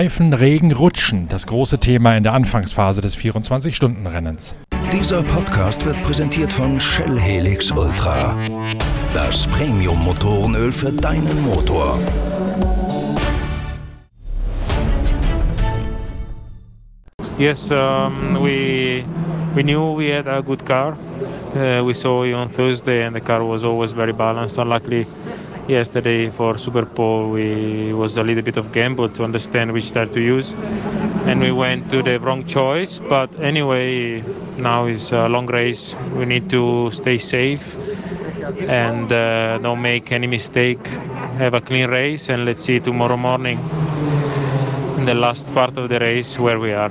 Reifen, Regen, Rutschen, das große Thema in der Anfangsphase des 24-Stunden-Rennens. Dieser Podcast wird präsentiert von Shell Helix Ultra. Das Premium-Motorenöl für deinen Motor. Yes, um, we we knew we had a good car. Uh, we saw it on Thursday, and the car was always very balanced. Unluckily, yesterday for Super Bowl, we was a little bit of gamble to understand which tire to use, and we went to the wrong choice. But anyway, now is a long race. We need to stay safe and uh, don't make any mistake. Have a clean race, and let's see tomorrow morning in the last part of the race where we are.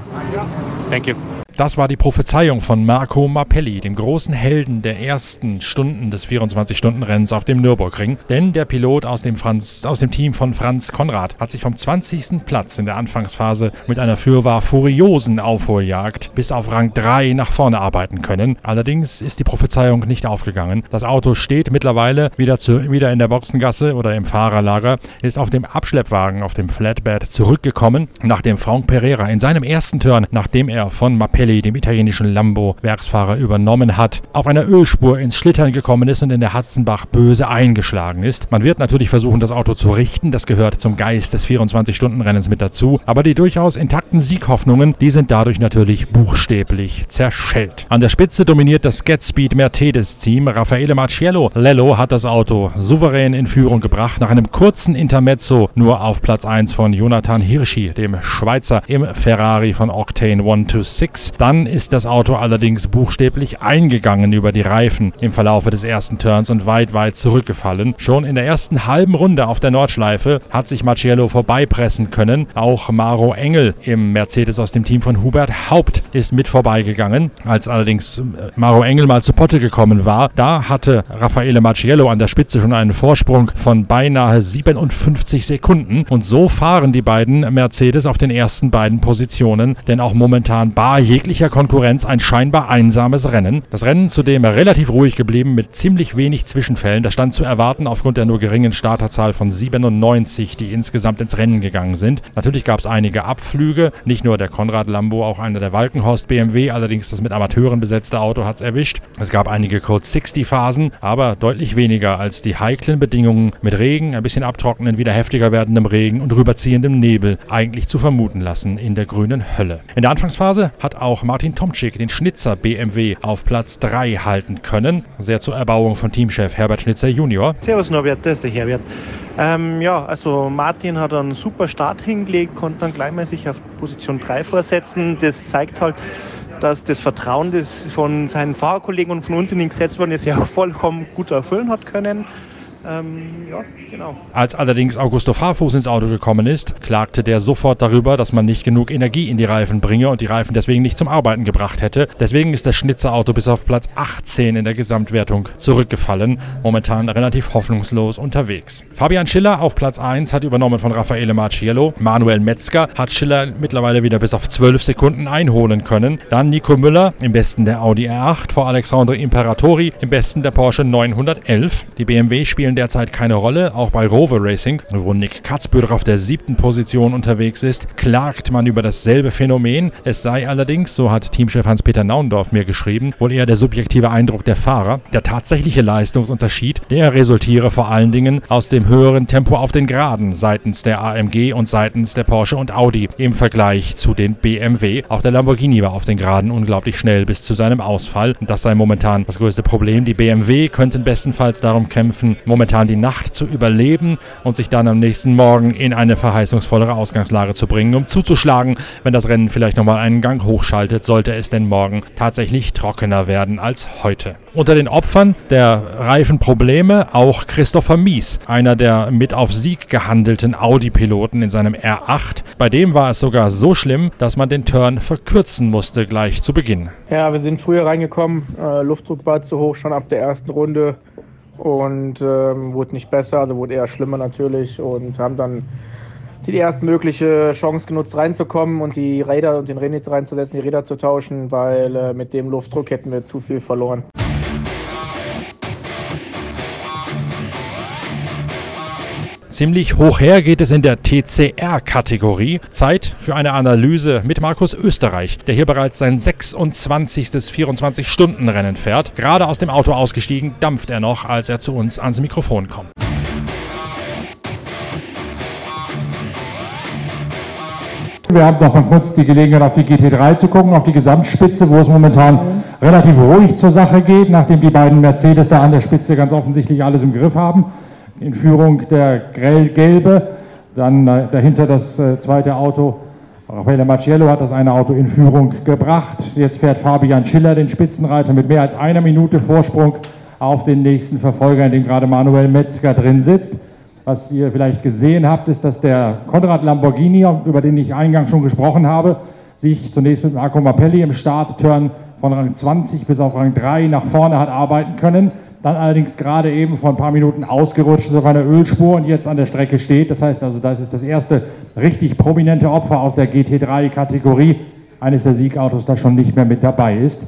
Thank you. Das war die Prophezeiung von Marco Mappelli, dem großen Helden der ersten Stunden des 24-Stunden-Rennens auf dem Nürburgring. Denn der Pilot aus dem, Franz, aus dem Team von Franz Konrad hat sich vom 20. Platz in der Anfangsphase mit einer fürwahr furiosen Aufholjagd bis auf Rang 3 nach vorne arbeiten können. Allerdings ist die Prophezeiung nicht aufgegangen. Das Auto steht mittlerweile wieder, zu, wieder in der Boxengasse oder im Fahrerlager, ist auf dem Abschleppwagen, auf dem Flatbed zurückgekommen, nachdem Frank Pereira in seinem ersten Turn, nachdem er von Mappelli Pirelli, dem italienischen Lambo-Werksfahrer, übernommen hat, auf einer Ölspur ins Schlittern gekommen ist und in der Hatzenbach böse eingeschlagen ist. Man wird natürlich versuchen, das Auto zu richten, das gehört zum Geist des 24-Stunden-Rennens mit dazu, aber die durchaus intakten Sieghoffnungen, die sind dadurch natürlich buchstäblich zerschellt. An der Spitze dominiert das Getspeed Mercedes-Team. Raffaele Marciello Lello hat das Auto souverän in Führung gebracht, nach einem kurzen Intermezzo nur auf Platz 1 von Jonathan Hirschi, dem Schweizer im Ferrari von Octane 126. Dann ist das Auto allerdings buchstäblich eingegangen über die Reifen im Verlaufe des ersten Turns und weit, weit zurückgefallen. Schon in der ersten halben Runde auf der Nordschleife hat sich Marciello vorbeipressen können. Auch Maro Engel im Mercedes aus dem Team von Hubert Haupt ist mit vorbeigegangen. Als allerdings äh, Maro Engel mal zu Potte gekommen war, da hatte Raffaele Marciello an der Spitze schon einen Vorsprung von beinahe 57 Sekunden. Und so fahren die beiden Mercedes auf den ersten beiden Positionen, denn auch momentan bar jegliche jeglicher Konkurrenz ein scheinbar einsames Rennen. Das Rennen zudem relativ ruhig geblieben mit ziemlich wenig Zwischenfällen. Das stand zu erwarten aufgrund der nur geringen Starterzahl von 97, die insgesamt ins Rennen gegangen sind. Natürlich gab es einige Abflüge, nicht nur der Konrad Lambo, auch einer der Walkenhorst BMW, allerdings das mit Amateuren besetzte Auto hat es erwischt. Es gab einige Code 60 Phasen, aber deutlich weniger als die heiklen Bedingungen mit Regen, ein bisschen abtrocknen, wieder heftiger werdendem Regen und rüberziehendem Nebel eigentlich zu vermuten lassen in der grünen Hölle. In der Anfangsphase hat auch auch Martin Tomczyk den Schnitzer BMW auf Platz 3 halten können. Sehr zur Erbauung von Teamchef Herbert Schnitzer Junior. Servus Norbert, das ist der Herbert. Ähm, ja, also Martin hat einen super Start hingelegt, konnte dann gleich mal sich auf Position 3 vorsetzen. Das zeigt halt, dass das Vertrauen, das von seinen Fahrerkollegen und von uns in ihn gesetzt worden ist, ja vollkommen gut erfüllen hat können. Ähm, ja, genau. Als allerdings Augusto Farfus ins Auto gekommen ist, klagte der sofort darüber, dass man nicht genug Energie in die Reifen bringe und die Reifen deswegen nicht zum Arbeiten gebracht hätte. Deswegen ist das Schnitzerauto bis auf Platz 18 in der Gesamtwertung zurückgefallen. Momentan relativ hoffnungslos unterwegs. Fabian Schiller auf Platz 1 hat übernommen von Raffaele Marciello. Manuel Metzger hat Schiller mittlerweile wieder bis auf 12 Sekunden einholen können. Dann Nico Müller im besten der Audi R8 vor Alexandre Imperatori im besten der Porsche 911. Die BMW spielen derzeit keine Rolle. Auch bei Rover Racing, wo Nick Katzbüder auf der siebten Position unterwegs ist, klagt man über dasselbe Phänomen. Es sei allerdings, so hat Teamchef Hans-Peter Naundorf mir geschrieben, wohl eher der subjektive Eindruck der Fahrer. Der tatsächliche Leistungsunterschied, der resultiere vor allen Dingen aus dem höheren Tempo auf den Geraden seitens der AMG und seitens der Porsche und Audi im Vergleich zu den BMW. Auch der Lamborghini war auf den Geraden unglaublich schnell bis zu seinem Ausfall. Und das sei momentan das größte Problem. Die BMW könnten bestenfalls darum kämpfen, momentan momentan die Nacht zu überleben und sich dann am nächsten Morgen in eine verheißungsvollere Ausgangslage zu bringen, um zuzuschlagen, wenn das Rennen vielleicht nochmal einen Gang hochschaltet, sollte es denn morgen tatsächlich trockener werden als heute. Unter den Opfern der Reifenprobleme auch Christopher Mies, einer der mit auf Sieg gehandelten Audi-Piloten in seinem R8. Bei dem war es sogar so schlimm, dass man den Turn verkürzen musste gleich zu Beginn. Ja, wir sind früher reingekommen, äh, Luftdruck war zu hoch schon ab der ersten Runde und ähm, wurde nicht besser, also wurde eher schlimmer natürlich und haben dann die erstmögliche Chance genutzt reinzukommen und die Räder und den Renit reinzusetzen, die Räder zu tauschen, weil äh, mit dem Luftdruck hätten wir zu viel verloren. Ziemlich hoch her geht es in der TCR-Kategorie. Zeit für eine Analyse mit Markus Österreich, der hier bereits sein 26. 24-Stunden-Rennen fährt. Gerade aus dem Auto ausgestiegen, dampft er noch, als er zu uns ans Mikrofon kommt. Wir haben noch mal kurz die Gelegenheit, auf die GT3 zu gucken, auf die Gesamtspitze, wo es momentan relativ ruhig zur Sache geht, nachdem die beiden Mercedes da an der Spitze ganz offensichtlich alles im Griff haben. In Führung der grell-gelbe, dann äh, dahinter das äh, zweite Auto. Raffaele Macciello hat das eine Auto in Führung gebracht. Jetzt fährt Fabian Schiller, den Spitzenreiter, mit mehr als einer Minute Vorsprung auf den nächsten Verfolger, in dem gerade Manuel Metzger drin sitzt. Was ihr vielleicht gesehen habt, ist, dass der Konrad Lamborghini, über den ich eingangs schon gesprochen habe, sich zunächst mit Marco Mappelli im Startturn von Rang 20 bis auf Rang 3 nach vorne hat arbeiten können. Dann allerdings gerade eben vor ein paar Minuten ausgerutscht ist auf einer Ölspur und jetzt an der Strecke steht. Das heißt also, das ist das erste richtig prominente Opfer aus der GT3-Kategorie eines der Siegautos, das schon nicht mehr mit dabei ist.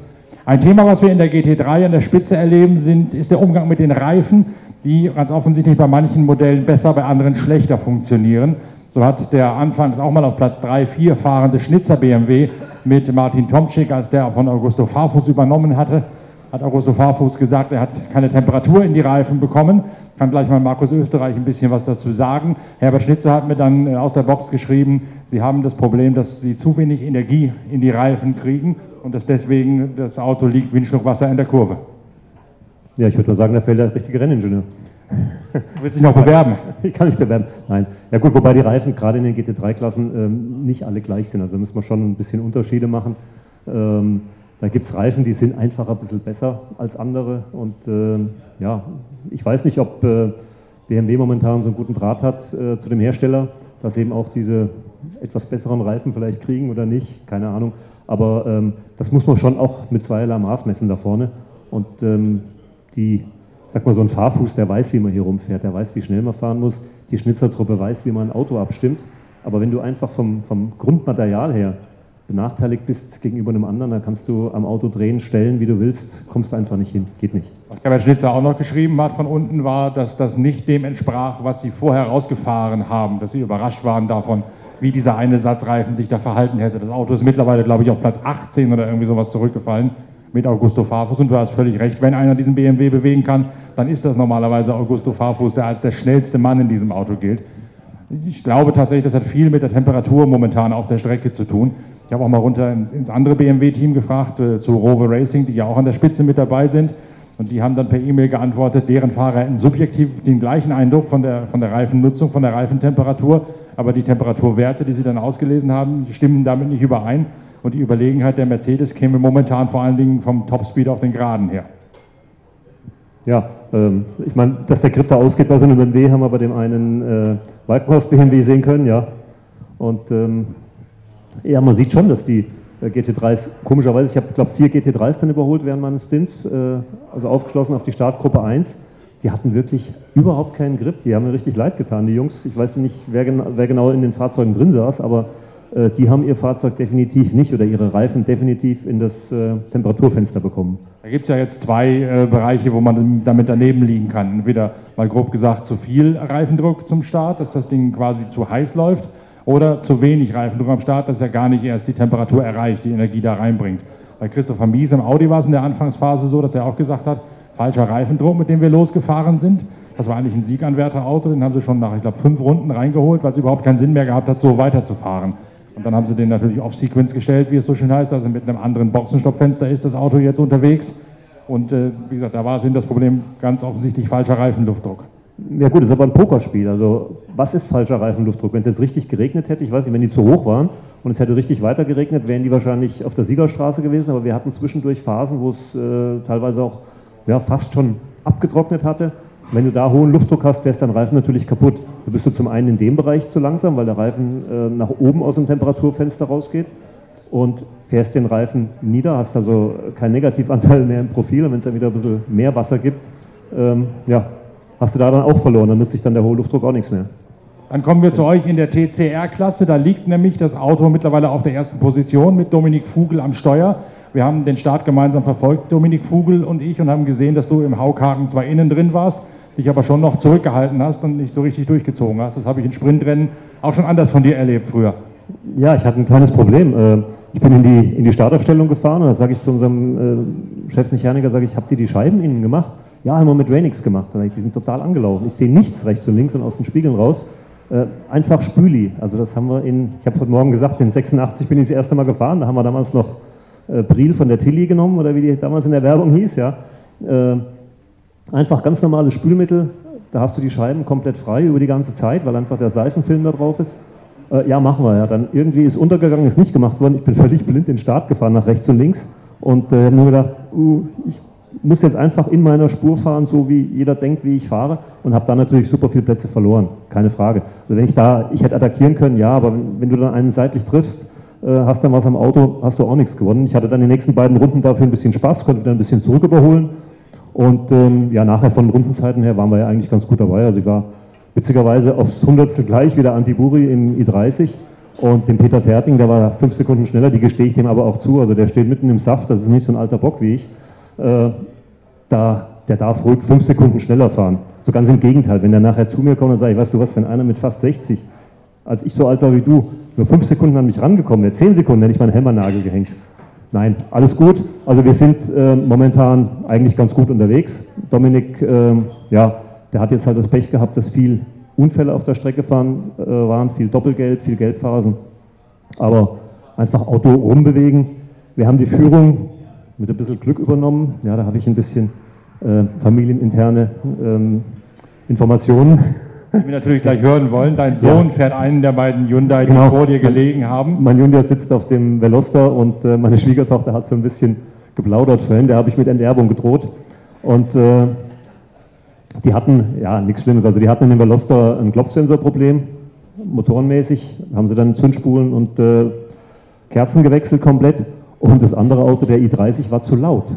Ein Thema, was wir in der GT3 an der Spitze erleben, sind, ist der Umgang mit den Reifen die ganz offensichtlich bei manchen Modellen besser, bei anderen schlechter funktionieren. So hat der anfangs auch mal auf Platz 3, 4 fahrende Schnitzer BMW mit Martin Tomczyk, als der von Augusto Farfus übernommen hatte, hat Augusto Farfus gesagt, er hat keine Temperatur in die Reifen bekommen. Kann gleich mal Markus Österreich ein bisschen was dazu sagen. Herbert Schnitzer hat mir dann äh, aus der Box geschrieben, sie haben das Problem, dass sie zu wenig Energie in die Reifen kriegen und dass deswegen das Auto liegt wie ein Schluck Wasser in der Kurve. Ja, ich würde mal sagen, da fällt der richtige Renningenieur. Du willst dich noch bewerben? Ich kann mich bewerben. Nein. Ja gut, wobei die Reifen gerade in den GT3-Klassen ähm, nicht alle gleich sind. Also da müssen wir schon ein bisschen Unterschiede machen. Ähm, da gibt es Reifen, die sind einfach ein bisschen besser als andere. Und ähm, ja, ich weiß nicht, ob äh, BMW momentan so einen guten Draht hat äh, zu dem Hersteller, dass eben auch diese etwas besseren Reifen vielleicht kriegen oder nicht. Keine Ahnung. Aber ähm, das muss man schon auch mit zweierlei Maß messen da vorne. Und ähm, die, sag mal, so ein Fahrfuß, der weiß, wie man hier rumfährt, der weiß, wie schnell man fahren muss. Die Schnitzertruppe weiß, wie man ein Auto abstimmt. Aber wenn du einfach vom, vom Grundmaterial her benachteiligt bist gegenüber einem anderen, dann kannst du am Auto drehen, stellen, wie du willst, kommst du einfach nicht hin. Geht nicht. Was Herbert Schnitzer auch noch geschrieben hat von unten war, dass das nicht dem entsprach, was sie vorher rausgefahren haben, dass sie überrascht waren davon, wie dieser eine Satz Reifen sich da verhalten hätte. Das Auto ist mittlerweile, glaube ich, auf Platz 18 oder irgendwie sowas zurückgefallen mit Augusto Farfus. Und du hast völlig recht, wenn einer diesen BMW bewegen kann, dann ist das normalerweise Augusto Farfus, der als der schnellste Mann in diesem Auto gilt. Ich glaube tatsächlich, das hat viel mit der Temperatur momentan auf der Strecke zu tun. Ich habe auch mal runter ins andere BMW-Team gefragt, äh, zu Rover Racing, die ja auch an der Spitze mit dabei sind. Und die haben dann per E-Mail geantwortet, deren Fahrer hätten subjektiv den gleichen Eindruck von der, von der Reifennutzung, von der Reifentemperatur, aber die Temperaturwerte, die sie dann ausgelesen haben, stimmen damit nicht überein. Und die Überlegenheit der Mercedes käme momentan vor allen Dingen vom Topspeed auf den Geraden her. Ja, ähm, ich meine, dass der Grip da ausgeht bei so einem BMW, haben wir bei dem einen äh, Walkenhorst BMW sehen können, ja. Und ähm, ja, man sieht schon, dass die äh, GT3s, komischerweise, ich habe, glaube vier GT3s dann überholt während meines Stints, äh, also aufgeschlossen auf die Startgruppe 1. Die hatten wirklich überhaupt keinen Grip, die haben mir richtig leid getan, die Jungs. Ich weiß nicht, wer, gen wer genau in den Fahrzeugen drin saß, aber äh, die haben ihr Fahrzeug definitiv nicht oder ihre Reifen definitiv in das äh, Temperaturfenster bekommen. Da gibt es ja jetzt zwei äh, Bereiche, wo man damit daneben liegen kann. Entweder mal grob gesagt zu viel Reifendruck zum Start, dass das Ding quasi zu heiß läuft, oder zu wenig Reifendruck am Start, dass er gar nicht erst die Temperatur erreicht, die Energie da reinbringt. Bei Christopher Mies im Audi war es in der Anfangsphase so, dass er auch gesagt hat, falscher Reifendruck, mit dem wir losgefahren sind. Das war eigentlich ein Sieganwärterauto, den haben sie schon nach, ich glaube, fünf Runden reingeholt, weil es überhaupt keinen Sinn mehr gehabt hat, so weiterzufahren. Und dann haben sie den natürlich off-Sequence gestellt, wie es so schön heißt. Also mit einem anderen Boxenstoppfenster ist das Auto jetzt unterwegs. Und äh, wie gesagt, da war es das Problem ganz offensichtlich falscher Reifenluftdruck. Ja gut, das ist aber ein Pokerspiel. Also was ist falscher Reifenluftdruck? Wenn es jetzt richtig geregnet hätte, ich weiß nicht, wenn die zu hoch waren und es hätte richtig weiter geregnet, wären die wahrscheinlich auf der Siegerstraße gewesen. Aber wir hatten zwischendurch Phasen, wo es äh, teilweise auch ja, fast schon abgetrocknet hatte. Wenn du da hohen Luftdruck hast, fährst dein Reifen natürlich kaputt. Da bist du zum einen in dem Bereich zu langsam, weil der Reifen äh, nach oben aus dem Temperaturfenster rausgeht und fährst den Reifen nieder, hast also keinen Negativanteil mehr im Profil und wenn es dann wieder ein bisschen mehr Wasser gibt, ähm, ja, hast du da dann auch verloren, dann nutzt sich dann der hohe Luftdruck auch nichts mehr. Dann kommen wir zu euch in der TCR-Klasse. Da liegt nämlich das Auto mittlerweile auf der ersten Position mit Dominik Fugel am Steuer. Wir haben den Start gemeinsam verfolgt, Dominik Fugel und ich, und haben gesehen, dass du im Haukarten zwar innen drin warst, dich aber schon noch zurückgehalten hast und nicht so richtig durchgezogen hast. Das habe ich in Sprintrennen auch schon anders von dir erlebt früher. Ja, ich hatte ein kleines Problem. Äh, ich bin in die, in die Startaufstellung gefahren und da sage ich zu unserem äh, Chefmechaniker, sage ich, habt ihr die Scheiben innen gemacht? Ja, haben wir mit Rainix gemacht. Die sind total angelaufen. Ich sehe nichts rechts und links und aus den Spiegeln raus. Äh, einfach Spüli. Also das haben wir in, ich habe heute Morgen gesagt, in 86 bin ich das erste Mal gefahren. Da haben wir damals noch äh, Bril von der Tilly genommen oder wie die damals in der Werbung hieß. Ja. Äh, einfach ganz normales Spülmittel. Da hast du die Scheiben komplett frei über die ganze Zeit, weil einfach der Seifenfilm da drauf ist. Äh, ja, machen wir. Ja. Dann irgendwie ist untergegangen, ist nicht gemacht worden. Ich bin völlig blind in den Start gefahren, nach rechts und links. Und äh, habe nur gedacht, uh, ich muss jetzt einfach in meiner Spur fahren, so wie jeder denkt, wie ich fahre. Und habe dann natürlich super viele Plätze verloren. Keine Frage. Also wenn ich da, ich hätte attackieren können, ja, aber wenn, wenn du dann einen seitlich triffst, äh, hast dann was am Auto, hast du auch nichts gewonnen. Ich hatte dann die nächsten beiden Runden dafür ein bisschen Spaß, konnte dann ein bisschen zurück überholen. Und ähm, ja, nachher von Rundenzeiten her waren wir ja eigentlich ganz gut dabei. Also ich war witzigerweise aufs Hundertstel gleich wieder Antiburi im i30 und den Peter Ferting, der war fünf Sekunden schneller, die gestehe ich dem aber auch zu. Also der steht mitten im Saft, das ist nicht so ein alter Bock wie ich. Äh, da, der darf ruhig fünf Sekunden schneller fahren. So ganz im Gegenteil, wenn der nachher zu mir kommt und sagt, weißt du was, wenn einer mit fast 60, als ich so alt war wie du, nur fünf Sekunden an mich rangekommen wäre, zehn Sekunden hätte ich meinen Hämmernagel gehängt. Nein, alles gut. Also wir sind äh, momentan eigentlich ganz gut unterwegs. Dominik, äh, ja, der hat jetzt halt das Pech gehabt, dass viel Unfälle auf der Strecke fahren, äh, waren, viel Doppelgeld, viel Geldphasen. Aber einfach Auto rumbewegen. Wir haben die Führung mit ein bisschen Glück übernommen. Ja, da habe ich ein bisschen äh, familieninterne ähm, Informationen. Die wir natürlich gleich hören wollen. Dein Sohn ja. fährt einen der beiden Hyundai, die genau. vor dir gelegen haben. Mein Hyundai sitzt auf dem Veloster und äh, meine Schwiegertochter hat so ein bisschen geplaudert vorhin. Der habe ich mit Enterbung gedroht. Und äh, die hatten, ja, nichts Schlimmes. Also die hatten in dem Veloster ein Klopfsensorproblem, motorenmäßig. Haben sie dann Zündspulen und äh, Kerzen gewechselt komplett. Und das andere Auto, der i30, war zu laut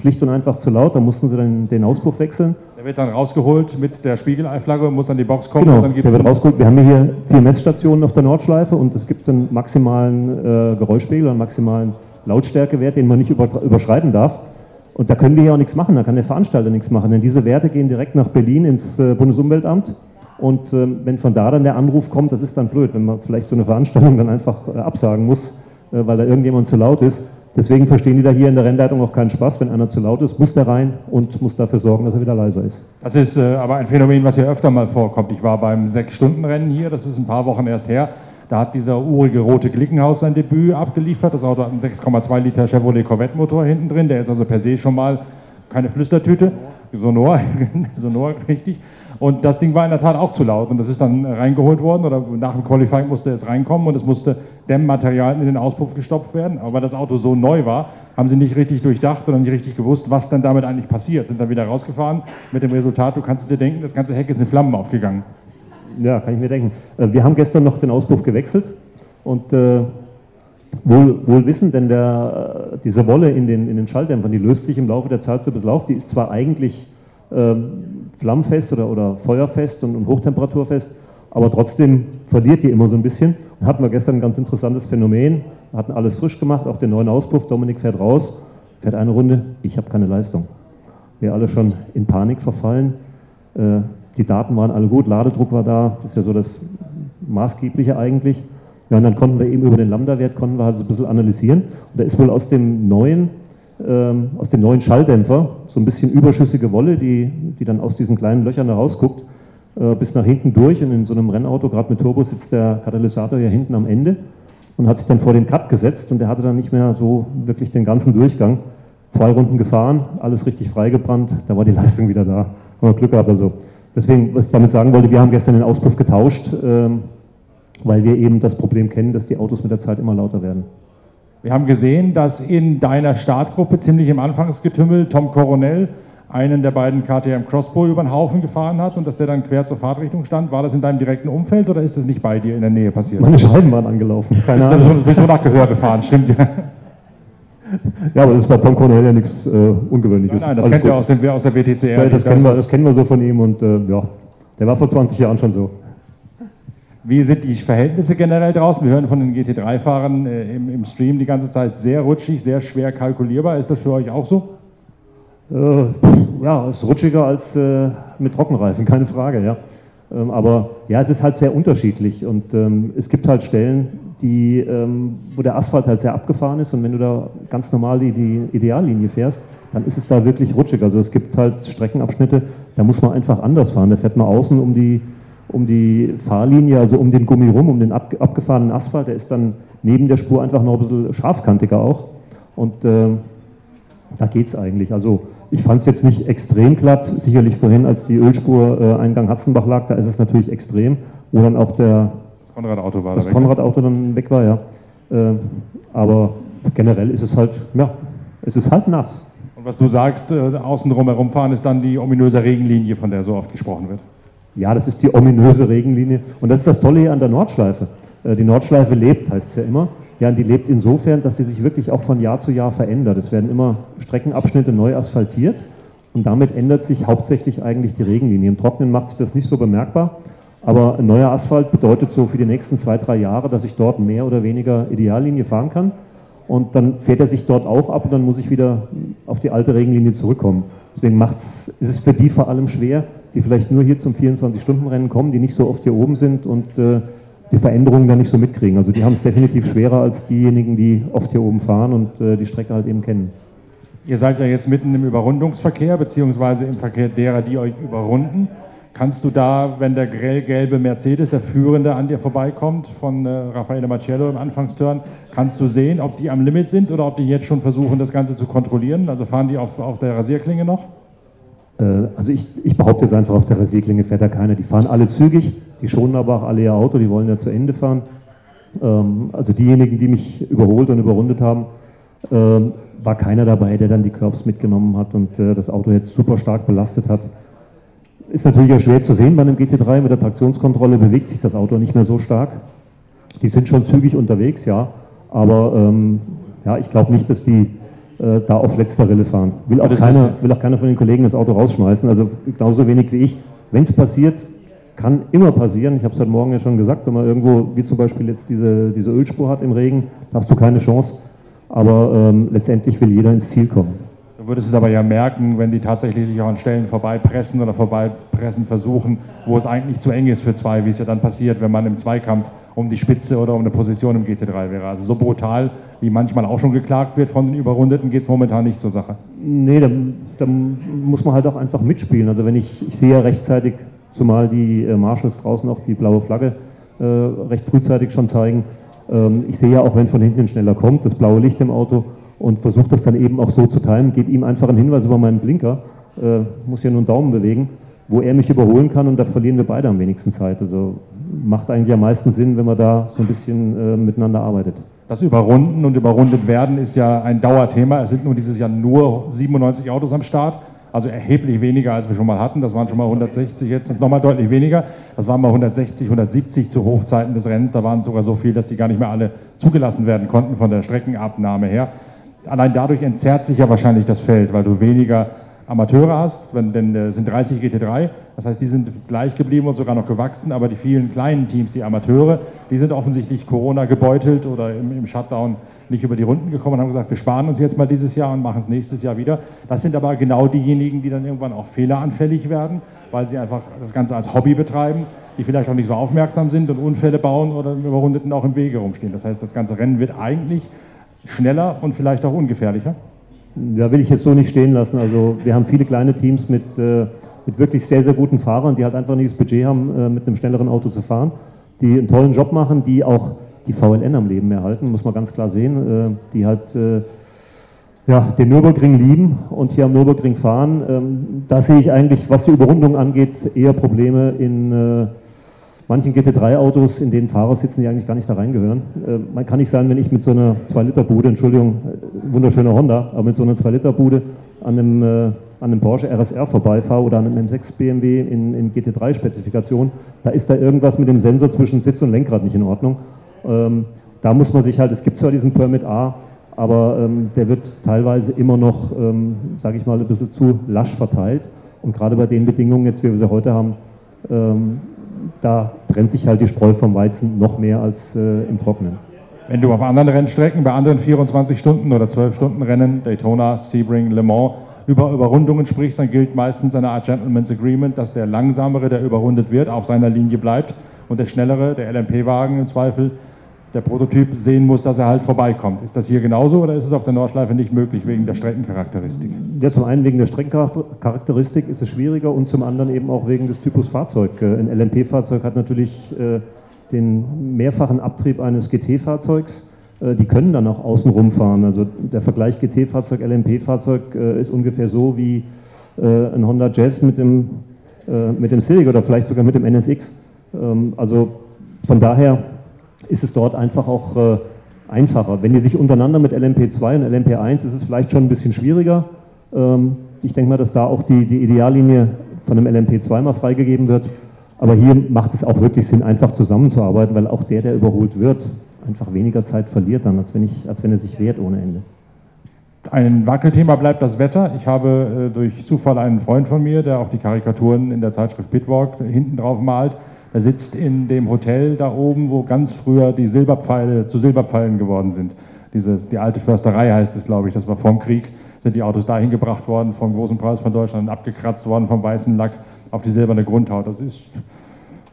schlicht und einfach zu laut, da mussten sie dann den Auspuff wechseln. Der wird dann rausgeholt mit der Spiegeleiflagge, muss an die Box kommen. Genau, der wird rausgeholt. Wir haben hier vier Messstationen auf der Nordschleife und es gibt einen maximalen äh, Geräuschpegel, einen maximalen Lautstärkewert, den man nicht über, überschreiten darf. Und da können wir hier auch nichts machen, da kann der Veranstalter nichts machen, denn diese Werte gehen direkt nach Berlin ins äh, Bundesumweltamt. Und äh, wenn von da dann der Anruf kommt, das ist dann blöd, wenn man vielleicht so eine Veranstaltung dann einfach äh, absagen muss, weil da irgendjemand zu laut ist Deswegen verstehen die da hier in der Rennleitung auch keinen Spaß. Wenn einer zu laut ist, muss der rein und muss dafür sorgen, dass er wieder leiser ist. Das ist äh, aber ein Phänomen, was hier öfter mal vorkommt. Ich war beim Sechs-Stunden-Rennen hier, das ist ein paar Wochen erst her. Da hat dieser urige rote Glickenhaus sein Debüt abgeliefert. Das Auto hat einen 6,2 Liter Chevrolet Corvette Motor hinten drin. Der ist also per se schon mal keine Flüstertüte. Sonor, Sonor, richtig. Und das Ding war in der Tat auch zu laut und das ist dann reingeholt worden oder nach dem Qualifying musste es reinkommen und es musste Dämmmaterial in den Auspuff gestopft werden. Aber weil das Auto so neu war, haben sie nicht richtig durchdacht oder nicht richtig gewusst, was dann damit eigentlich passiert. Sind dann wieder rausgefahren mit dem Resultat, du kannst dir denken, das ganze Heck ist in Flammen aufgegangen. Ja, kann ich mir denken. Äh, wir haben gestern noch den Auspuff gewechselt und äh, wohl, wohl wissen, denn der, äh, diese Wolle in den, in den Schalldämpfern, die löst sich im Laufe der Zeit zu Beslauf. Die ist zwar eigentlich ähm, flammfest oder, oder feuerfest und, und, hochtemperaturfest, aber trotzdem verliert die immer so ein bisschen. Und hatten wir gestern ein ganz interessantes Phänomen, wir hatten alles frisch gemacht, auch den neuen Auspuff, Dominik fährt raus, fährt eine Runde, ich habe keine Leistung. Wir alle schon in Panik verfallen. Äh, die Daten waren alle gut, Ladedruck war da, das ist ja so das Maßgebliche eigentlich. Ja, und dann konnten wir eben über den Lambda-Wert konnten wir halt so ein bisschen analysieren. Und da ist wohl aus dem neuen, ähm, aus dem neuen Schalldämpfer so ein bisschen überschüssige Wolle, die, die dann aus diesen kleinen Löchern da rausguckt, äh, bis nach hinten durch. Und in so einem Rennauto, gerade mit Turbo, sitzt der Katalysator ja hinten am Ende und hat sich dann vor den Cut gesetzt und der hatte dann nicht mehr so wirklich den ganzen Durchgang. Zwei Runden gefahren, alles richtig freigebrannt, da war die Leistung wieder da. Haben wir Glück gehabt also. Deswegen, was ich damit sagen wollte, wir haben gestern den Auspuff getauscht, ähm, weil wir eben das Problem kennen, dass die Autos mit der Zeit immer lauter werden. Wir haben gesehen, dass in deiner Startgruppe ziemlich im Anfangsgetümmel Tom Coronel einen der beiden KTM Crossbow über den Haufen gefahren hat und dass der dann quer zur Fahrtrichtung stand. War das in deinem direkten Umfeld oder ist das nicht bei dir in der Nähe passiert? Meine Scheiben waren angelaufen. Keine Ahnung. Du bist so nach Gehör gefahren, stimmt ja. Ja, aber das ist bei Tom Coronel ja nichts äh, Ungewöhnliches. Nein, nein das Alles kennt ihr aus, dem, aus der WTCR. Ja, das, kennen wir, das kennen wir so von ihm und äh, ja, der war vor 20 Jahren schon so. Wie sind die Verhältnisse generell draußen? Wir hören von den GT3-Fahrern äh, im, im, Stream die ganze Zeit sehr rutschig, sehr schwer kalkulierbar. Ist das für euch auch so? Äh, ja, es ist rutschiger als äh, mit Trockenreifen, keine Frage, ja. Ähm, aber ja, es ist halt sehr unterschiedlich und ähm, es gibt halt Stellen, die, ähm, wo der Asphalt halt sehr abgefahren ist und wenn du da ganz normal die, die Ideallinie fährst, dann ist es da wirklich rutschig. Also es gibt halt Streckenabschnitte, da muss man einfach anders fahren. Da fährt man außen um die, um die Fahrlinie, also um den Gummi rum, um den ab, abgefahrenen Asphalt, der ist dann neben der Spur einfach noch ein bisschen scharfkantiger auch. Und äh, da geht es eigentlich. Also ich fand es jetzt nicht extrem glatt, sicherlich vorhin, als die Ölspur äh, Eingang Hatzenbach lag, da ist es natürlich extrem, wo dann auch der Konrad-Auto war das da Konrad-Auto dann weg war, ja. Äh, aber generell ist es halt, ja, es ist halt nass. Und was du sagst, äh, außen drum herumfahren, ist dann die ominöse Regenlinie, von der so oft gesprochen wird. Ja, das ist die ominöse Regenlinie. Und das ist das Tolle hier an der Nordschleife. Äh, die Nordschleife lebt, heißt es ja immer. Ja, und die lebt insofern, dass sie sich wirklich auch von Jahr zu Jahr verändert. Es werden immer Streckenabschnitte neu asphaltiert und damit ändert sich hauptsächlich eigentlich die Regenlinie. Im Trocknen macht sich das nicht so bemerkbar, aber ein neuer Asphalt bedeutet so für die nächsten zwei, drei Jahre, dass ich dort mehr oder weniger Ideallinie fahren kann. Und dann fährt er sich dort auch ab und dann muss ich wieder auf die alte Regenlinie zurückkommen. Deswegen ist es für die vor allem schwer, die vielleicht nur hier zum 24-Stunden-Rennen kommen, die nicht so oft hier oben sind und äh, die Veränderungen dann nicht so mitkriegen. Also die haben es definitiv schwerer als diejenigen, die oft hier oben fahren und äh, die Strecke halt eben kennen. Ihr seid ja jetzt mitten im Überrundungsverkehr, beziehungsweise im Verkehr derer, die euch überrunden. Kannst du da, wenn der grellgelbe Mercedes, der Führende, an dir vorbeikommt, von äh, Raffaele Marcello im Anfangsturn, kannst du sehen, ob die am Limit sind oder ob die jetzt schon versuchen, das Ganze zu kontrollieren? Also fahren die auf, auf der Rasierklinge noch? Äh, also ich, ich behaupte jetzt einfach, auf der Rasierklinge fährt da keiner. Die fahren alle zügig, die schonen aber auch alle ihr Auto, die wollen ja zu Ende fahren. Ähm, also diejenigen, die mich überholt und überrundet haben, ähm, war keiner dabei, der dann die Curbs mitgenommen hat und äh, das Auto jetzt super stark belastet hat. Ist natürlich auch schwer zu sehen bei einem GT3. Mit der Traktionskontrolle bewegt sich das Auto nicht mehr so stark. Die sind schon zügig unterwegs, ja. Aber ähm, ja, ich glaube nicht, dass die äh, da auf letzter Rille fahren. Will auch, keiner, will auch keiner von den Kollegen das Auto rausschmeißen. Also genauso wenig wie ich. Wenn es passiert, kann immer passieren. Ich habe es heute Morgen ja schon gesagt, wenn man irgendwo, wie zum Beispiel jetzt diese, diese Ölspur hat im Regen, hast du keine Chance. Aber ähm, letztendlich will jeder ins Ziel kommen. Du würdest es aber ja merken, wenn die tatsächlich sich auch an Stellen vorbeipressen oder vorbeipressen versuchen, wo es eigentlich zu eng ist für zwei, wie es ja dann passiert, wenn man im Zweikampf um die Spitze oder um eine Position im GT3 wäre. Also so brutal, wie manchmal auch schon geklagt wird von den Überrundeten, geht es momentan nicht zur Sache. Nee, da, da, muss man halt auch einfach mitspielen. Also wenn ich, ich sehe ja rechtzeitig, zumal die äh, Marshals draußen auch die blaue Flagge äh, recht frühzeitig schon zeigen, ähm, ich sehe ja auch, wenn von hinten schneller kommt, das blaue Licht im Auto und versuche das dann eben auch so zu teilen, gebe ihm einfach einen Hinweis über meinen Blinker, äh, muss hier nur einen Daumen bewegen, wo er mich überholen kann und da verlieren wir beide am wenigsten Zeit. Also macht eigentlich am meisten Sinn, wenn man da so ein bisschen äh, miteinander arbeitet. Das Überrunden und überrundet werden ist ja ein Dauerthema. Es sind nun dieses Jahr nur 97 Autos am Start, also erheblich weniger, als wir schon mal hatten. Das waren schon mal 160, jetzt sind es nochmal deutlich weniger. Das waren mal 160, 170 zu Hochzeiten des Rennens. Da waren es sogar so viel, dass die gar nicht mehr alle zugelassen werden konnten von der Streckenabnahme her. Allein dadurch entzerrt sich ja wahrscheinlich das Feld, weil du weniger Amateure hast, wenn, denn äh, sind 30 GT3, das heißt, die sind gleich geblieben und sogar noch gewachsen, aber die vielen kleinen Teams, die Amateure, die sind offensichtlich Corona gebeutelt oder im, im Shutdown nicht über die Runden gekommen und haben gesagt, wir sparen uns jetzt mal dieses Jahr und machen es nächstes Jahr wieder. Das sind aber genau diejenigen, die dann irgendwann auch fehleranfällig werden, weil sie einfach das Ganze als Hobby betreiben, die vielleicht auch nicht so aufmerksam sind und Unfälle bauen oder im Überrundeten auch im Wege rumstehen. Das heißt, das ganze Rennen wird eigentlich schneller und vielleicht auch ungefährlicher. Ja, will ich jetzt so nicht stehen lassen. Also wir haben viele kleine Teams mit, äh, mit wirklich sehr, sehr guten Fahrern, die halt einfach nicht das Budget haben, äh, mit einem schnelleren Auto zu fahren, die einen tollen Job machen, die auch die VLN am Leben erhalten, muss man ganz klar sehen, äh, die halt äh, ja, den Nürburgring lieben und hier am Nürburgring fahren. Ähm, da sehe ich eigentlich, was die Überrundung angeht, eher Probleme in äh, manchen GT3-Autos, in denen Fahrer sitzen, die eigentlich gar nicht da reingehören. Äh, man kann nicht sagen, wenn ich mit so einer 2-Liter-Bude, Entschuldigung, äh, wunderschöner Honda, aber mit so einer 2-Liter-Bude an einem, äh, an einem Porsche RSR vorbeifahre oder an einem M6 BMW in, in GT3-Spezifikation, da ist da irgendwas mit dem Sensor zwischen Sitz und Lenkrad nicht in Ordnung. Ähm, da muss man sich halt, es gibt zwar diesen Permit A, aber ähm, der wird teilweise immer noch, ähm, sage ich mal, ein bisschen zu lasch verteilt. Und gerade bei den Bedingungen, jetzt wie wir sie heute haben, ähm, da trennt sich halt die Spreu vom Weizen noch mehr als äh, im Trockenen. Wenn du auf anderen Rennstrecken, bei anderen 24 Stunden oder 12 Stunden Rennen, Daytona, Sebring, Le Mans, über Überrundungen sprichst, dann gilt meistens eine Art Gentleman's Agreement, dass der Langsamere, der überrundet wird, auf seiner Linie bleibt und der Schnellere, der LMP-Wagen im Zweifel, der Prototyp sehen muss, dass er halt vorbeikommt. Ist das hier genauso oder ist es auf der Nordschleife nicht möglich wegen der Streckencharakteristik? Ja, zum einen wegen der Streckencharakteristik ist es schwieriger und zum anderen eben auch wegen des Typus Fahrzeug. Äh, ein LMP-Fahrzeug hat natürlich äh, den mehrfachen Abtrieb eines GT-Fahrzeugs. Äh, die können dann auch außen rumfahren. Also der Vergleich GT-Fahrzeug, LMP-Fahrzeug ist ungefähr so wie ein Honda Jazz mit dem, mit dem Civic oder vielleicht sogar mit dem NSX. Ähm, also von daher ist es dort einfach auch äh, einfacher. Wenn die sich untereinander mit LMP2 und LMP1 ist es vielleicht schon ein bisschen schwieriger. Ähm, ich denke mal, dass da auch die, die Ideallinie von einem LMP2 mal freigegeben wird. Aber hier macht es auch wirklich Sinn, einfach zusammenzuarbeiten, weil auch der, der überholt wird, einfach weniger Zeit verliert dann, als wenn, ich, als wenn er sich wehrt ohne Ende. Ein Wackelthema bleibt das Wetter. Ich habe äh, durch Zufall einen Freund von mir, der auch die Karikaturen in der Zeitschrift Pitwalk hinten drauf malt. Er sitzt in dem Hotel da oben, wo ganz früher die Silberpfeile zu Silberpfeilen geworden sind. Diese, die alte Försterei heißt es, glaube ich. Das war vorm Krieg, sind die Autos dahin gebracht worden, vom großen Preis von Deutschland abgekratzt worden, vom weißen Lack auf die silberne Grundhaut. Das ist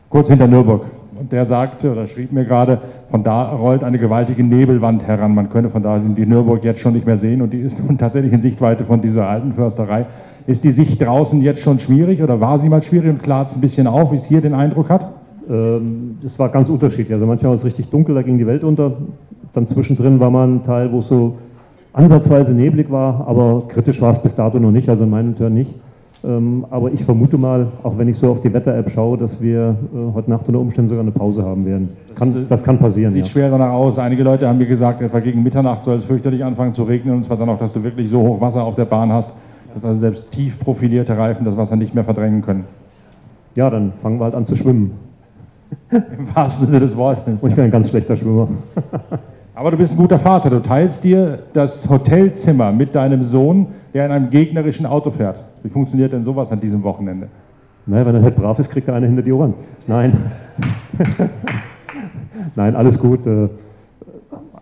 kurz hinter Nürburg. Und der sagte oder schrieb mir gerade, von da rollt eine gewaltige Nebelwand heran. Man könne von da die Nürburg jetzt schon nicht mehr sehen und die ist nun tatsächlich in Sichtweite von dieser alten Försterei. Ist die Sicht draußen jetzt schon schwierig oder war sie mal schwierig und klart es ein bisschen auf, wie es hier den Eindruck hat? Ähm, das war ganz unterschiedlich. Also manchmal war es richtig dunkel, da ging die Welt unter. Dann zwischendrin war mal ein Teil, wo es so ansatzweise neblig war, aber kritisch war es bis dato noch nicht, also in meinen Turn nicht. Ähm, aber ich vermute mal, auch wenn ich so auf die Wetter-App schaue, dass wir äh, heute Nacht unter Umständen sogar eine Pause haben werden. Kann, das kann passieren. Sieht ja. schwer danach aus. Einige Leute haben mir gesagt, etwa gegen Mitternacht soll es fürchterlich anfangen zu regnen und zwar dann auch, dass du wirklich so hoch Wasser auf der Bahn hast, dass also selbst tief profilierte Reifen das Wasser nicht mehr verdrängen können. Ja, dann fangen wir halt an zu schwimmen. Im wahrsten Sinne des Wortes. Und ich bin ein ganz schlechter Schwimmer. Aber du bist ein guter Vater. Du teilst dir das Hotelzimmer mit deinem Sohn, der in einem gegnerischen Auto fährt. Wie funktioniert denn sowas an diesem Wochenende? Naja, wenn er halt brav ist, kriegt er eine hinter die Ohren. Nein. Nein, alles gut.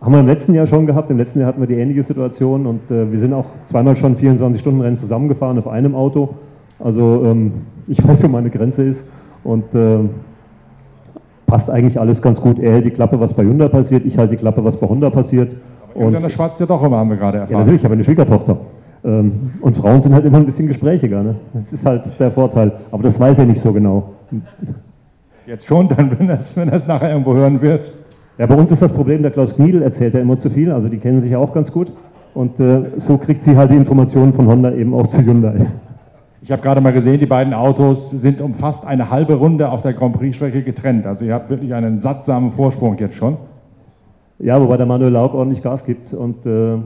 Haben wir im letzten Jahr schon gehabt. Im letzten Jahr hatten wir die ähnliche Situation und äh, wir sind auch zweimal schon 24-Stunden-Rennen zusammengefahren auf einem Auto. Also ähm, ich weiß, wo meine Grenze ist und äh, passt eigentlich alles ganz gut. Er hält die Klappe, was bei Hyundai passiert, ich halte die Klappe, was bei Honda passiert. Und ja doch immer, haben wir gerade erfahren. Ja, natürlich, ich habe eine Schwiegertochter. Ähm, und Frauen sind halt immer ein bisschen gesprächiger. Ne? Das ist halt der Vorteil. Aber das weiß er nicht so genau. Jetzt schon, dann, wenn er es nachher irgendwo hören wird. Ja, bei uns ist das Problem, der Klaus Kniedl erzählt ja immer zu viel. Also die kennen sich ja auch ganz gut. Und äh, so kriegt sie halt die Informationen von Honda eben auch zu Hyundai. Ich habe gerade mal gesehen, die beiden Autos sind um fast eine halbe Runde auf der Grand Prix-Strecke getrennt. Also ihr habt wirklich einen sattsamen Vorsprung jetzt schon. Ja, wobei der Manuel Lauk ordentlich Gas gibt und äh,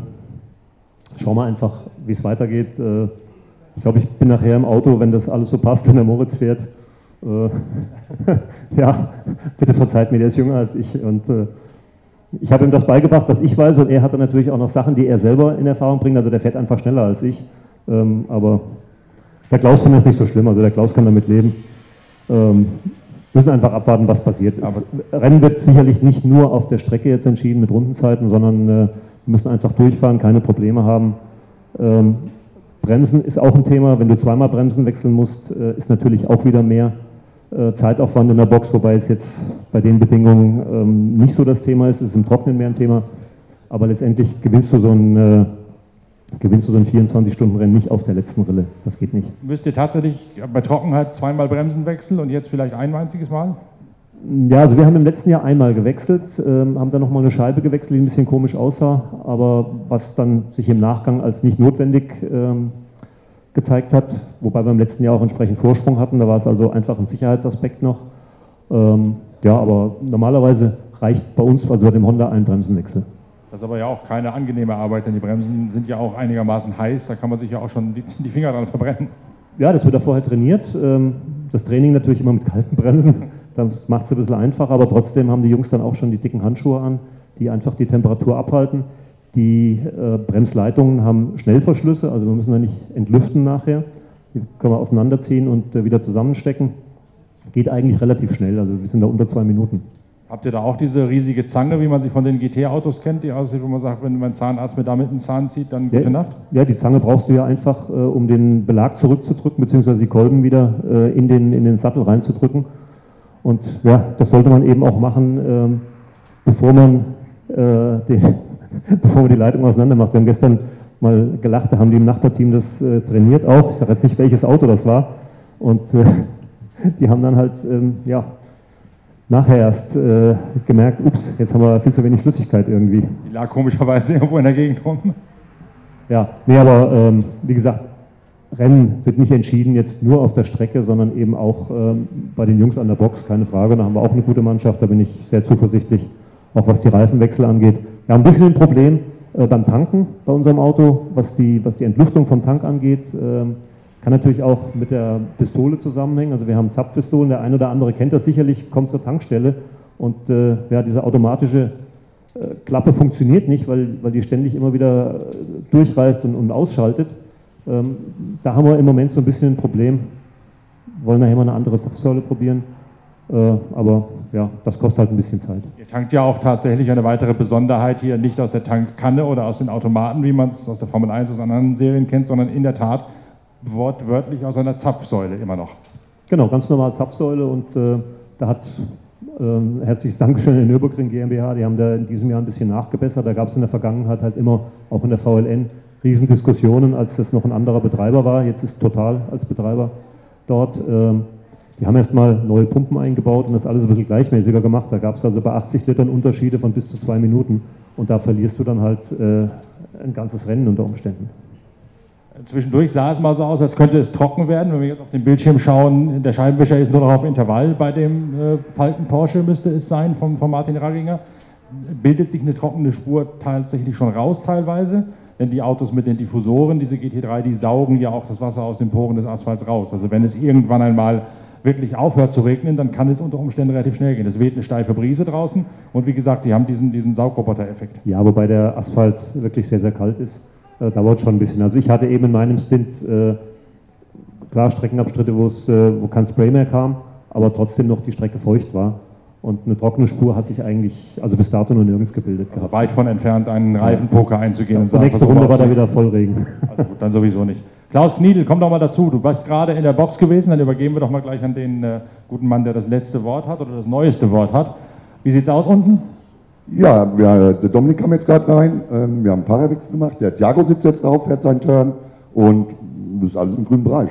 schauen wir einfach, wie es weitergeht. Äh, ich glaube, ich bin nachher im Auto, wenn das alles so passt, wenn der Moritz fährt. Äh, ja, bitte verzeiht mir, der ist jünger als ich. Und äh, ich habe ihm das beigebracht, was ich weiß. Und er hat dann natürlich auch noch Sachen, die er selber in Erfahrung bringt. Also der fährt einfach schneller als ich. Ähm, aber der Klaus findet es nicht so schlimm. Also der Klaus kann damit leben. Ähm, müssen einfach abwarten, was passiert. Aber Rennen wird sicherlich nicht nur auf der Strecke jetzt entschieden mit Rundenzeiten, sondern wir müssen einfach durchfahren, keine Probleme haben. Ähm, Bremsen ist auch ein Thema. Wenn du zweimal Bremsen wechseln musst, äh, ist natürlich auch wieder mehr äh, Zeitaufwand in der Box, wobei es jetzt bei den Bedingungen ähm, nicht so das Thema ist. Es ist im Trocknen mehr ein Thema. Aber letztendlich gewinnst du so ein, äh, gewinnst du so ein 24-Stunden-Rennen nicht auf der letzten Rille. Das geht nicht. Müsst ihr tatsächlich bei Trockenheit zweimal Bremsen wechseln und jetzt vielleicht ein einziges Mal? Ja, also wir haben im letzten Jahr einmal gewechselt, ähm, haben dann nochmal eine Scheibe gewechselt, die ein bisschen komisch aussah, aber was dann sich im Nachgang als nicht notwendig ähm, gezeigt hat, wobei wir im letzten Jahr auch entsprechend Vorsprung hatten, da war es also einfach ein Sicherheitsaspekt noch. Ähm, ja, aber normalerweise reicht bei uns, also bei dem Honda, ein Bremsenwechsel. Das ist aber ja auch keine angenehme Arbeit, denn die Bremsen sind ja auch einigermaßen heiß, da kann man sich ja auch schon die, die Finger dran verbrennen. Ja, das wird ja vorher trainiert. Ähm, das Training natürlich immer mit kalten Bremsen. Das macht es ein bisschen einfacher, aber trotzdem haben die Jungs dann auch schon die dicken Handschuhe an, die einfach die Temperatur abhalten. Die äh, Bremsleitungen haben Schnellverschlüsse, also wir müssen da nicht entlüften nachher. Die können wir auseinanderziehen und äh, wieder zusammenstecken. Geht eigentlich relativ schnell, also wir sind da unter zwei Minuten. Habt ihr da auch diese riesige Zange, wie man sie von den GT-Autos kennt, die aussieht, wo man sagt, wenn mein Zahnarzt mir damit einen Zahn zieht, dann gute ja, Nacht? Ja, die Zange brauchst du ja einfach, äh, um den Belag zurückzudrücken, beziehungsweise die Kolben wieder äh, in, den, in den Sattel reinzudrücken. Und ja, das sollte man eben auch machen, ähm, bevor man äh, den, bevor man die Leitung auseinander macht. Wir haben gestern mal gelacht, da haben die im Nachbarteam das äh, trainiert auch. Ich sage jetzt nicht, welches Auto das war. Und äh, die haben dann halt, ähm, ja, nachher erst äh, gemerkt, ups, jetzt haben wir viel zu wenig Flüssigkeit irgendwie. Die lag komischerweise irgendwo in der Gegend rum. Ja, nee, aber ähm, wie gesagt, Rennen wird nicht entschieden jetzt nur auf der Strecke, sondern eben auch ähm, bei den Jungs an der Box, keine Frage. Da haben wir auch eine gute Mannschaft, da bin ich sehr zuversichtlich, auch was die Reifenwechsel angeht. Wir haben ein bisschen ein Problem äh, beim Tanken bei unserem Auto, was die, was die Entlüftung vom Tank angeht. Ähm, kann natürlich auch mit der Pistole zusammenhängen. Also wir haben Zapfpistolen, der eine oder andere kennt das sicherlich, kommt zur Tankstelle und äh, ja, diese automatische äh, Klappe funktioniert nicht, weil, weil die ständig immer wieder äh, durchreißt und, und ausschaltet. Ähm, da haben wir im Moment so ein bisschen ein Problem. Wollen nachher mal eine andere Zapfsäule probieren. Äh, aber ja, das kostet halt ein bisschen Zeit. Ihr tankt ja auch tatsächlich eine weitere Besonderheit hier, nicht aus der Tankkanne oder aus den Automaten, wie man es aus der Formel 1 aus anderen Serien kennt, sondern in der Tat wortwörtlich aus einer Zapfsäule immer noch. Genau, ganz normal Zapfsäule und äh, da hat äh, herzliches Dankeschön in Nürburgring GmbH, die haben da in diesem Jahr ein bisschen nachgebessert. Da gab es in der Vergangenheit halt immer, auch in der VLN, Riesendiskussionen, als das noch ein anderer Betreiber war. Jetzt ist Total als Betreiber dort. Äh, die haben erstmal neue Pumpen eingebaut und das alles ein bisschen gleichmäßiger gemacht. Da gab es also bei 80 Litern Unterschiede von bis zu zwei Minuten und da verlierst du dann halt äh, ein ganzes Rennen unter Umständen. Zwischendurch sah es mal so aus, als könnte es trocken werden. Wenn wir jetzt auf den Bildschirm schauen, der Scheibenwischer ist nur noch auf Intervall bei dem äh, Falken Porsche, müsste es sein, von, von Martin Ragginger. Bildet sich eine trockene Spur tatsächlich schon raus teilweise, denn die Autos mit den Diffusoren, diese GT3, die saugen ja auch das Wasser aus den Poren des Asphalts raus. Also wenn es irgendwann einmal wirklich aufhört zu regnen, dann kann es unter Umständen relativ schnell gehen. Es weht eine steife Brise draußen und wie gesagt, die haben diesen, diesen Saugroboter-Effekt. Ja, wobei der Asphalt wirklich sehr, sehr kalt ist äh, dauert schon ein bisschen. Also ich hatte eben in meinem Stint äh, klar Streckenabschnitte, wo es, äh, wo kein Spray mehr kam, aber trotzdem noch die Strecke feucht war. Und eine trockene Spur hat sich eigentlich, also bis dato noch nirgends gebildet also gehabt. Weit von entfernt, einen Reifenpoker einzugehen. Ja, und sagen, nächste Runde war da wieder Vollregen. Also gut, dann sowieso nicht. Klaus Kniedl, komm doch mal dazu. Du bist gerade in der Box gewesen, dann übergeben wir doch mal gleich an den äh, guten Mann, der das letzte Wort hat oder das neueste Wort hat. Wie sieht's aus unten? Ja, wir, der Dominik kam jetzt gerade rein. Ähm, wir haben Fahrerwechsel gemacht. Der Thiago sitzt jetzt drauf, fährt seinen Turn und das ist alles im grünen Bereich.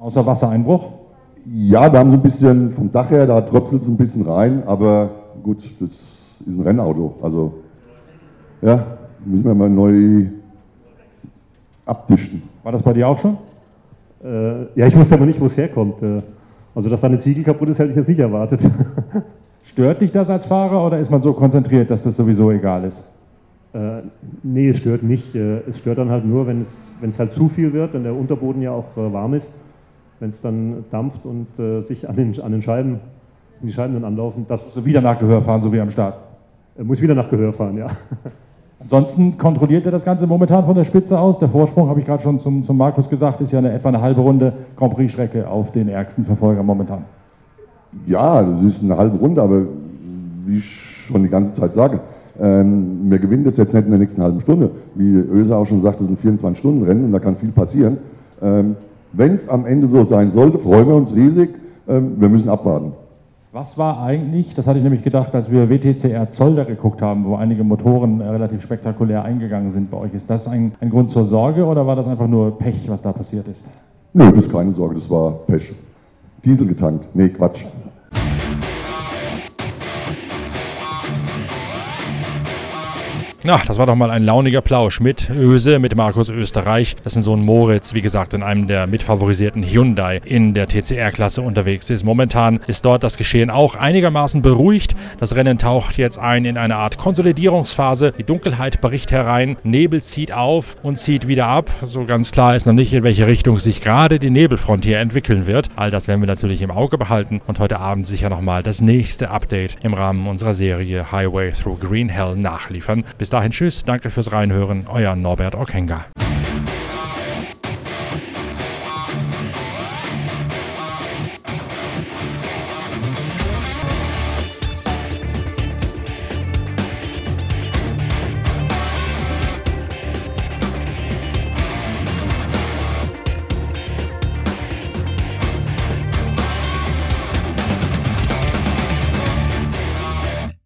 Außer Wassereinbruch? Ja, da haben sie ein bisschen vom Dach her, da tröpfelt es ein bisschen rein, aber gut, das ist ein Rennauto. Also, ja, müssen wir mal neu abdichten. War das bei dir auch schon? Äh, ja, ich wusste aber nicht, wo es herkommt. Äh, also, dass da eine Ziegel kaputt ist, hätte ich jetzt nicht erwartet. Stört dich das als Fahrer oder ist man so konzentriert, dass das sowieso egal ist? Äh, nee, es stört nicht. Äh, es stört dann halt nur, wenn es, wenn es halt zu viel wird, wenn der Unterboden ja auch äh, warm ist, wenn es dann dampft und äh, sich an den, an den Scheiben, die Scheiben dann anlaufen. Das also wieder nach Gehör fahren, so wie am Start. Äh, muss wieder nach Gehör fahren, ja. Ansonsten kontrolliert er das Ganze momentan von der Spitze aus. Der Vorsprung, habe ich gerade schon zum, zum Markus gesagt, ist ja eine, etwa eine halbe Runde Grand Prix-Strecke auf den ärgsten Verfolger momentan. Ja, das ist eine halbe Runde, aber wie ich schon die ganze Zeit sage, ähm, wir gewinnen das jetzt nicht in der nächsten halben Stunde. Wie Öse auch schon sagt, das sind 24-Stunden-Rennen und da kann viel passieren. Ähm, Wenn es am Ende so sein sollte, freuen wir uns riesig. Ähm, wir müssen abwarten. Was war eigentlich, das hatte ich nämlich gedacht, als wir WTCR Zolder geguckt haben, wo einige Motoren äh, relativ spektakulär eingegangen sind bei euch, ist das ein, ein Grund zur Sorge oder war das einfach nur Pech, was da passiert ist? Nö, das ist keine Sorge, das war Pech. Diesel getankt. Nee, Quatsch. Na, das war doch mal ein launiger Plausch mit Öse, mit Markus Österreich. Das sind so ein Moritz, wie gesagt, in einem der mitfavorisierten Hyundai in der TCR-Klasse unterwegs ist. Momentan ist dort das Geschehen auch einigermaßen beruhigt. Das Rennen taucht jetzt ein in eine Art Konsolidierungsphase. Die Dunkelheit bricht herein, Nebel zieht auf und zieht wieder ab. So ganz klar ist noch nicht, in welche Richtung sich gerade die Nebelfront hier entwickeln wird. All das werden wir natürlich im Auge behalten und heute Abend sicher nochmal das nächste Update im Rahmen unserer Serie Highway Through Green Hell nachliefern. Bis dahin. Tschüss, danke fürs Reinhören, euer Norbert Okenga.